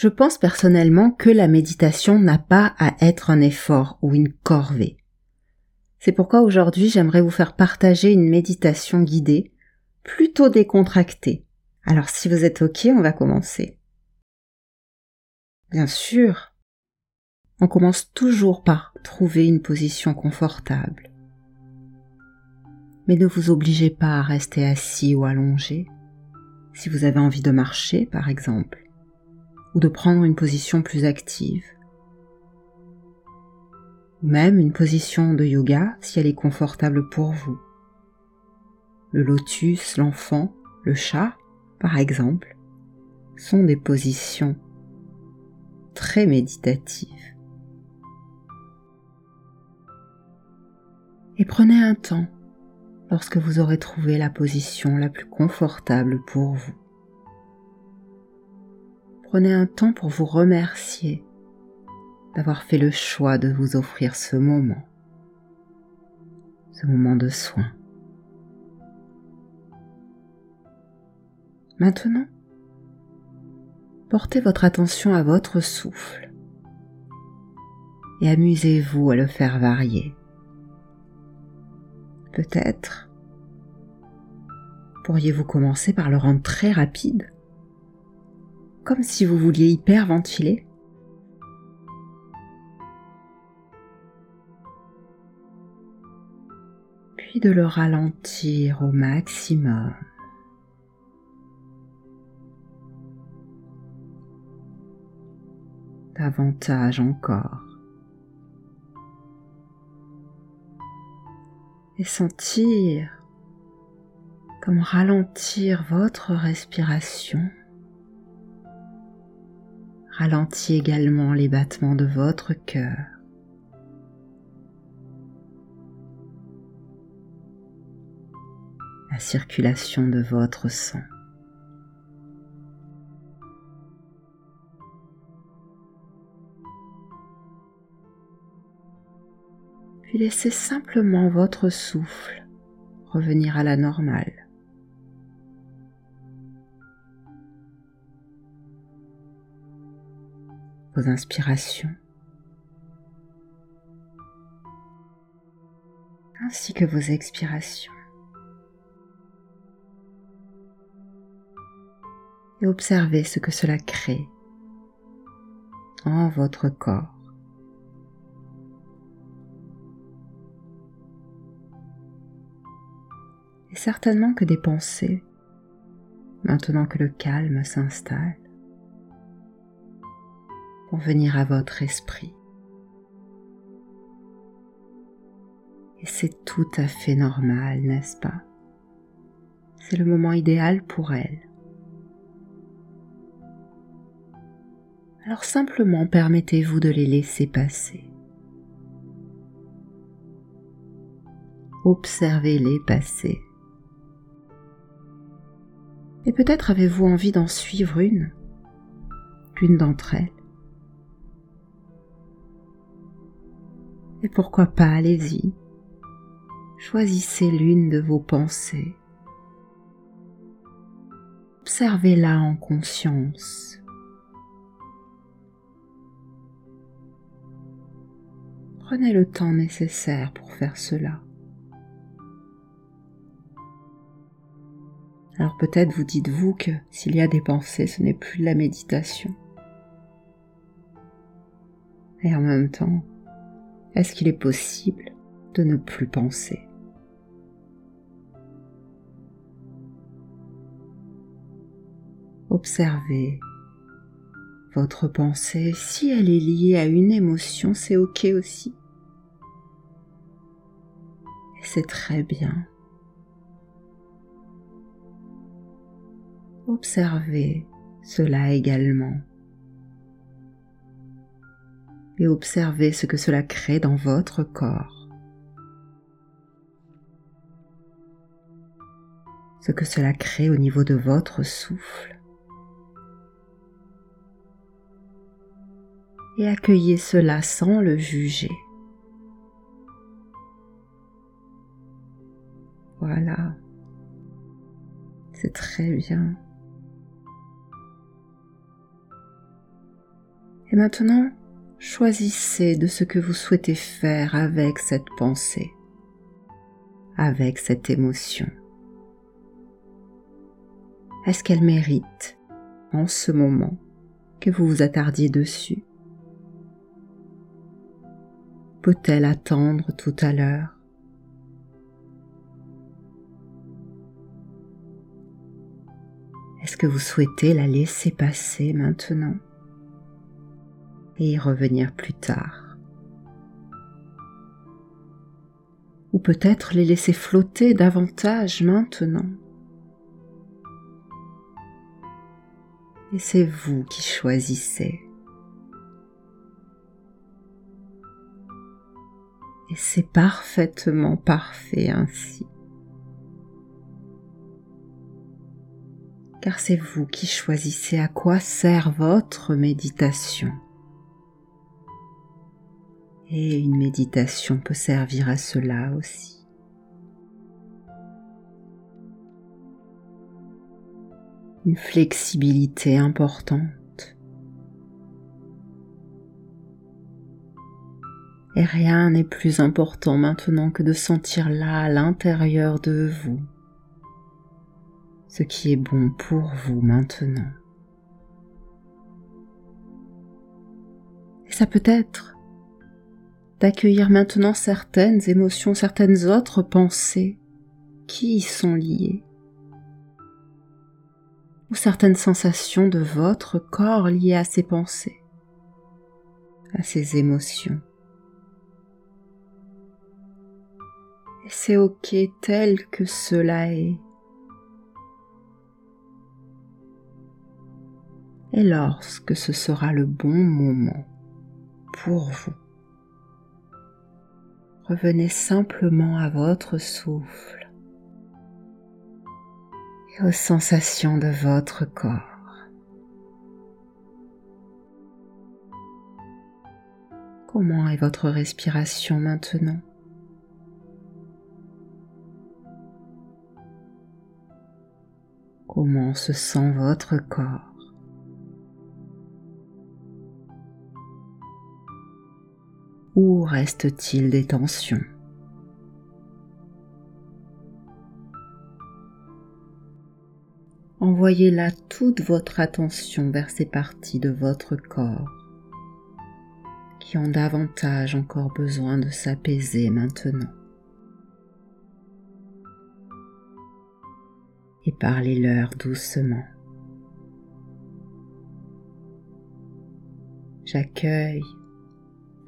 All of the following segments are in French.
Je pense personnellement que la méditation n'a pas à être un effort ou une corvée. C'est pourquoi aujourd'hui j'aimerais vous faire partager une méditation guidée, plutôt décontractée. Alors si vous êtes ok, on va commencer. Bien sûr, on commence toujours par trouver une position confortable. Mais ne vous obligez pas à rester assis ou allongé. Si vous avez envie de marcher, par exemple, ou de prendre une position plus active. Même une position de yoga si elle est confortable pour vous. Le lotus, l'enfant, le chat, par exemple, sont des positions très méditatives. Et prenez un temps lorsque vous aurez trouvé la position la plus confortable pour vous prenez un temps pour vous remercier d'avoir fait le choix de vous offrir ce moment, ce moment de soin. Maintenant, portez votre attention à votre souffle et amusez-vous à le faire varier. Peut-être pourriez-vous commencer par le rendre très rapide comme si vous vouliez hyperventiler. Puis de le ralentir au maximum. Davantage encore. Et sentir comme ralentir votre respiration ralentit également les battements de votre cœur. la circulation de votre sang. Puis laissez simplement votre souffle revenir à la normale. Inspirations, ainsi que vos expirations. Et observez ce que cela crée en votre corps. Et certainement que des pensées, maintenant que le calme s'installe, pour venir à votre esprit. Et c'est tout à fait normal, n'est-ce pas? C'est le moment idéal pour elle. Alors simplement permettez-vous de les laisser passer. Observez-les passer. Et peut-être avez-vous envie d'en suivre une, l'une d'entre elles. Et pourquoi pas, allez-y. Choisissez l'une de vos pensées. Observez-la en conscience. Prenez le temps nécessaire pour faire cela. Alors peut-être vous dites-vous que s'il y a des pensées, ce n'est plus de la méditation. Et en même temps, est-ce qu'il est possible de ne plus penser? Observez votre pensée. Si elle est liée à une émotion, c'est ok aussi. Et c'est très bien. Observez cela également et observez ce que cela crée dans votre corps. Ce que cela crée au niveau de votre souffle. Et accueillez cela sans le juger. Voilà. C'est très bien. Et maintenant, choisissez de ce que vous souhaitez faire avec cette pensée, avec cette émotion. Est-ce qu'elle mérite, en ce moment, que vous vous attardiez dessus? Peut-elle attendre tout à l'heure? Est-ce que vous souhaitez la laisser passer maintenant? Et y revenir plus tard Ou peut-être les laisser flotter davantage maintenant Et c'est vous qui choisissez. Et c'est parfaitement parfait ainsi. car c'est vous qui choisissez à quoi sert votre méditation. Et une méditation peut servir à cela aussi. Une flexibilité importante. Et rien n'est plus important maintenant que de sentir là à l'intérieur de vous ce qui est bon pour vous maintenant. Et ça peut être d'accueillir maintenant certaines émotions, certaines autres pensées qui y sont liées, ou certaines sensations de votre corps liées à ces pensées, à ces émotions. Et c'est ok tel que cela est. et lorsque ce sera le bon moment pour vous, revenez simplement à votre souffle et aux sensations de votre corps. Comment est votre respiration maintenant? Comment se sent votre corps? Où reste-t-il des tensions Envoyez là toute votre attention vers ces parties de votre corps qui ont davantage encore besoin de s'apaiser maintenant. Et parlez-leur doucement. J'accueille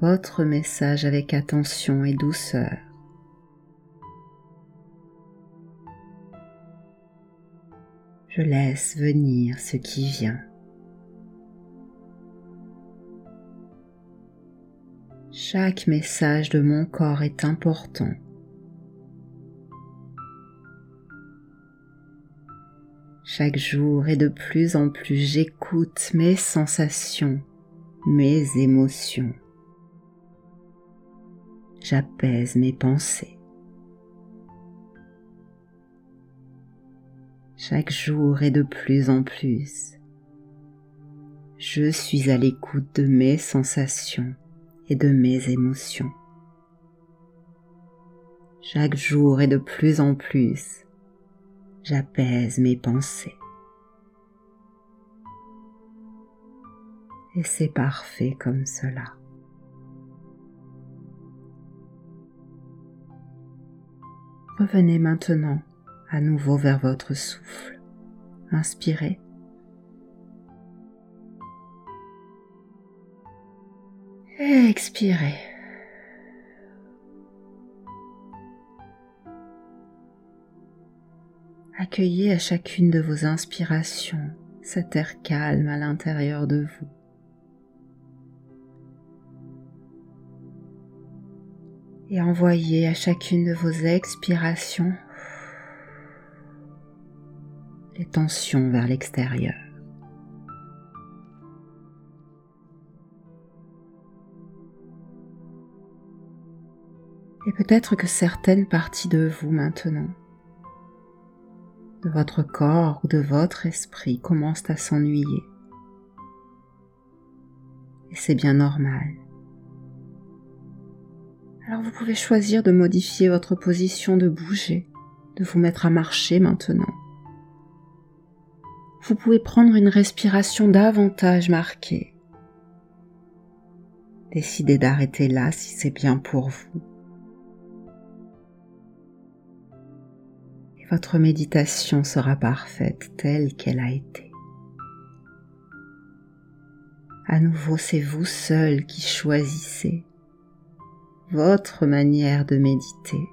votre message avec attention et douceur. Je laisse venir ce qui vient. Chaque message de mon corps est important. Chaque jour et de plus en plus j'écoute mes sensations, mes émotions j'apaise mes pensées. Chaque jour et de plus en plus, je suis à l'écoute de mes sensations et de mes émotions. Chaque jour et de plus en plus, j'apaise mes pensées. Et c'est parfait comme cela. Revenez maintenant à nouveau vers votre souffle. Inspirez. Expirez. Accueillez à chacune de vos inspirations cet air calme à l'intérieur de vous. Et envoyez à chacune de vos expirations les tensions vers l'extérieur. Et peut-être que certaines parties de vous maintenant, de votre corps ou de votre esprit commencent à s'ennuyer. Et c'est bien normal. Alors vous pouvez choisir de modifier votre position, de bouger, de vous mettre à marcher maintenant. Vous pouvez prendre une respiration davantage marquée. Décidez d'arrêter là si c'est bien pour vous. Et votre méditation sera parfaite telle qu'elle a été. À nouveau, c'est vous seul qui choisissez votre manière de méditer.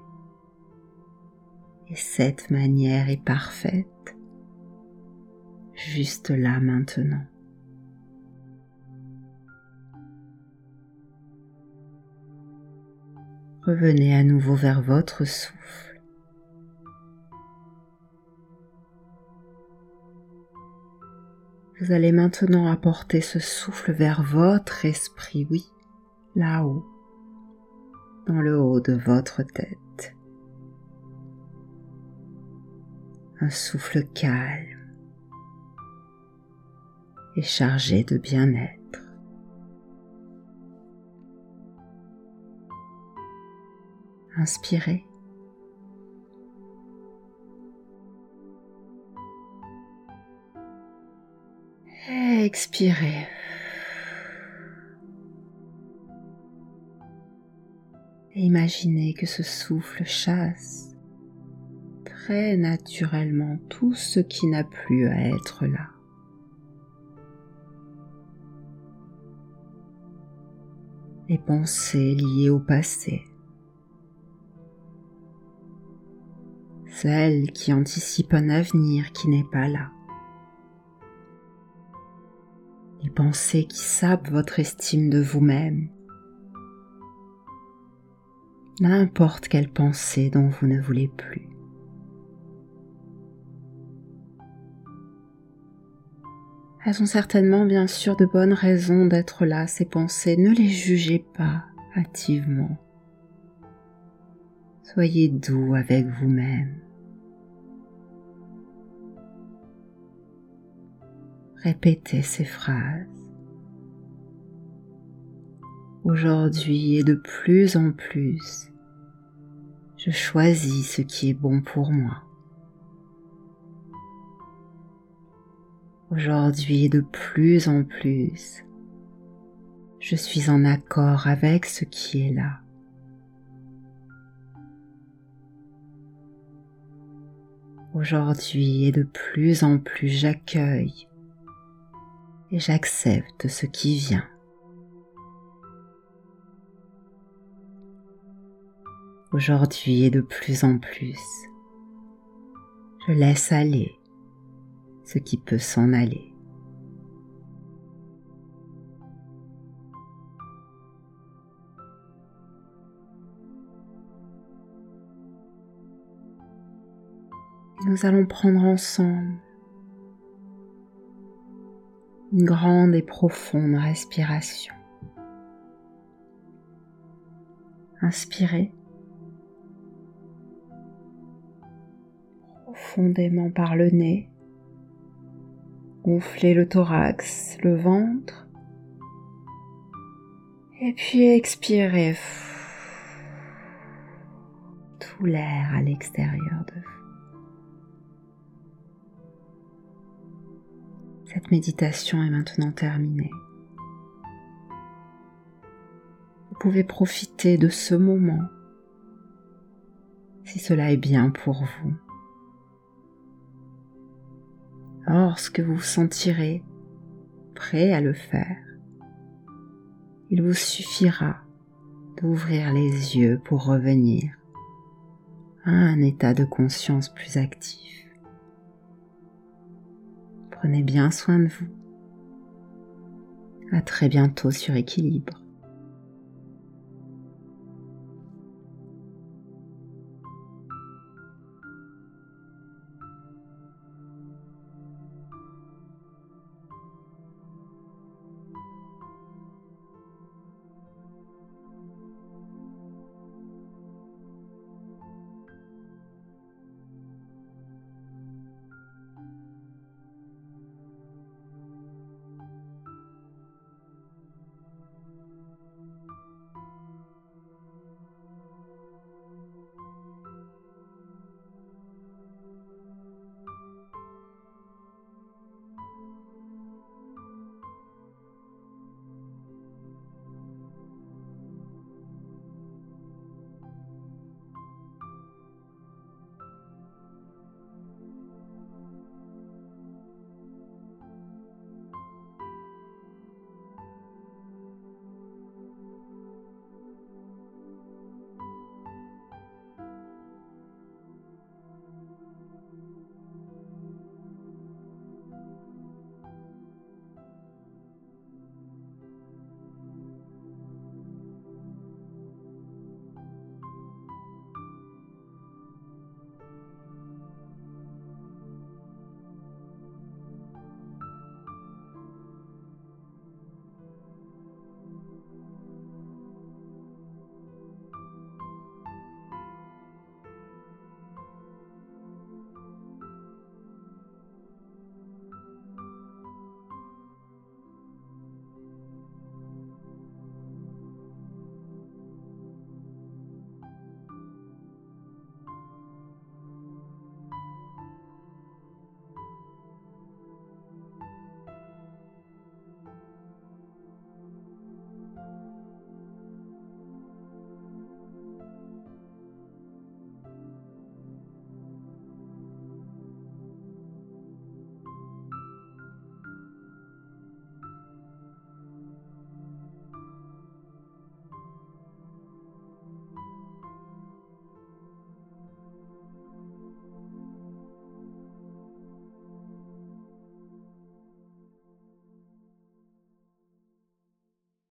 Et cette manière est parfaite, juste là maintenant. Revenez à nouveau vers votre souffle. Vous allez maintenant apporter ce souffle vers votre esprit, oui, là-haut, dans le haut de votre tête. Un souffle calme et chargé de bien-être. Inspirez. Expirez. Imaginez que ce souffle chasse très naturellement tout ce qui n'a plus à être là. Les pensées liées au passé, celle qui anticipe un avenir qui n'est pas là. Les pensées qui sapent votre estime de vous-même. N'importe quelle pensée dont vous ne voulez plus. Elles ont certainement bien sûr de bonnes raisons d'être là, ces pensées. Ne les jugez pas hâtivement. Soyez doux avec vous-même. Répétez ces phrases. Aujourd'hui et de plus en plus, je choisis ce qui est bon pour moi. Aujourd'hui et de plus en plus, je suis en accord avec ce qui est là. Aujourd'hui et de plus en plus j'accueille et j'accepte ce qui vient. Aujourd'hui et de plus en plus, je laisse aller ce qui peut s'en aller. nous allons prendre ensemble une grande et profonde respiration. Inspirez profondément par le nez, gonflez le thorax, le ventre, et puis expirez tout l'air à l'extérieur de vous. Cette méditation est maintenant terminée. Vous pouvez profiter de ce moment si cela est bien pour vous. Lorsque vous vous sentirez prêt à le faire, il vous suffira d'ouvrir les yeux pour revenir à un état de conscience plus actif. Prenez bien soin de vous. À très bientôt sur équilibre.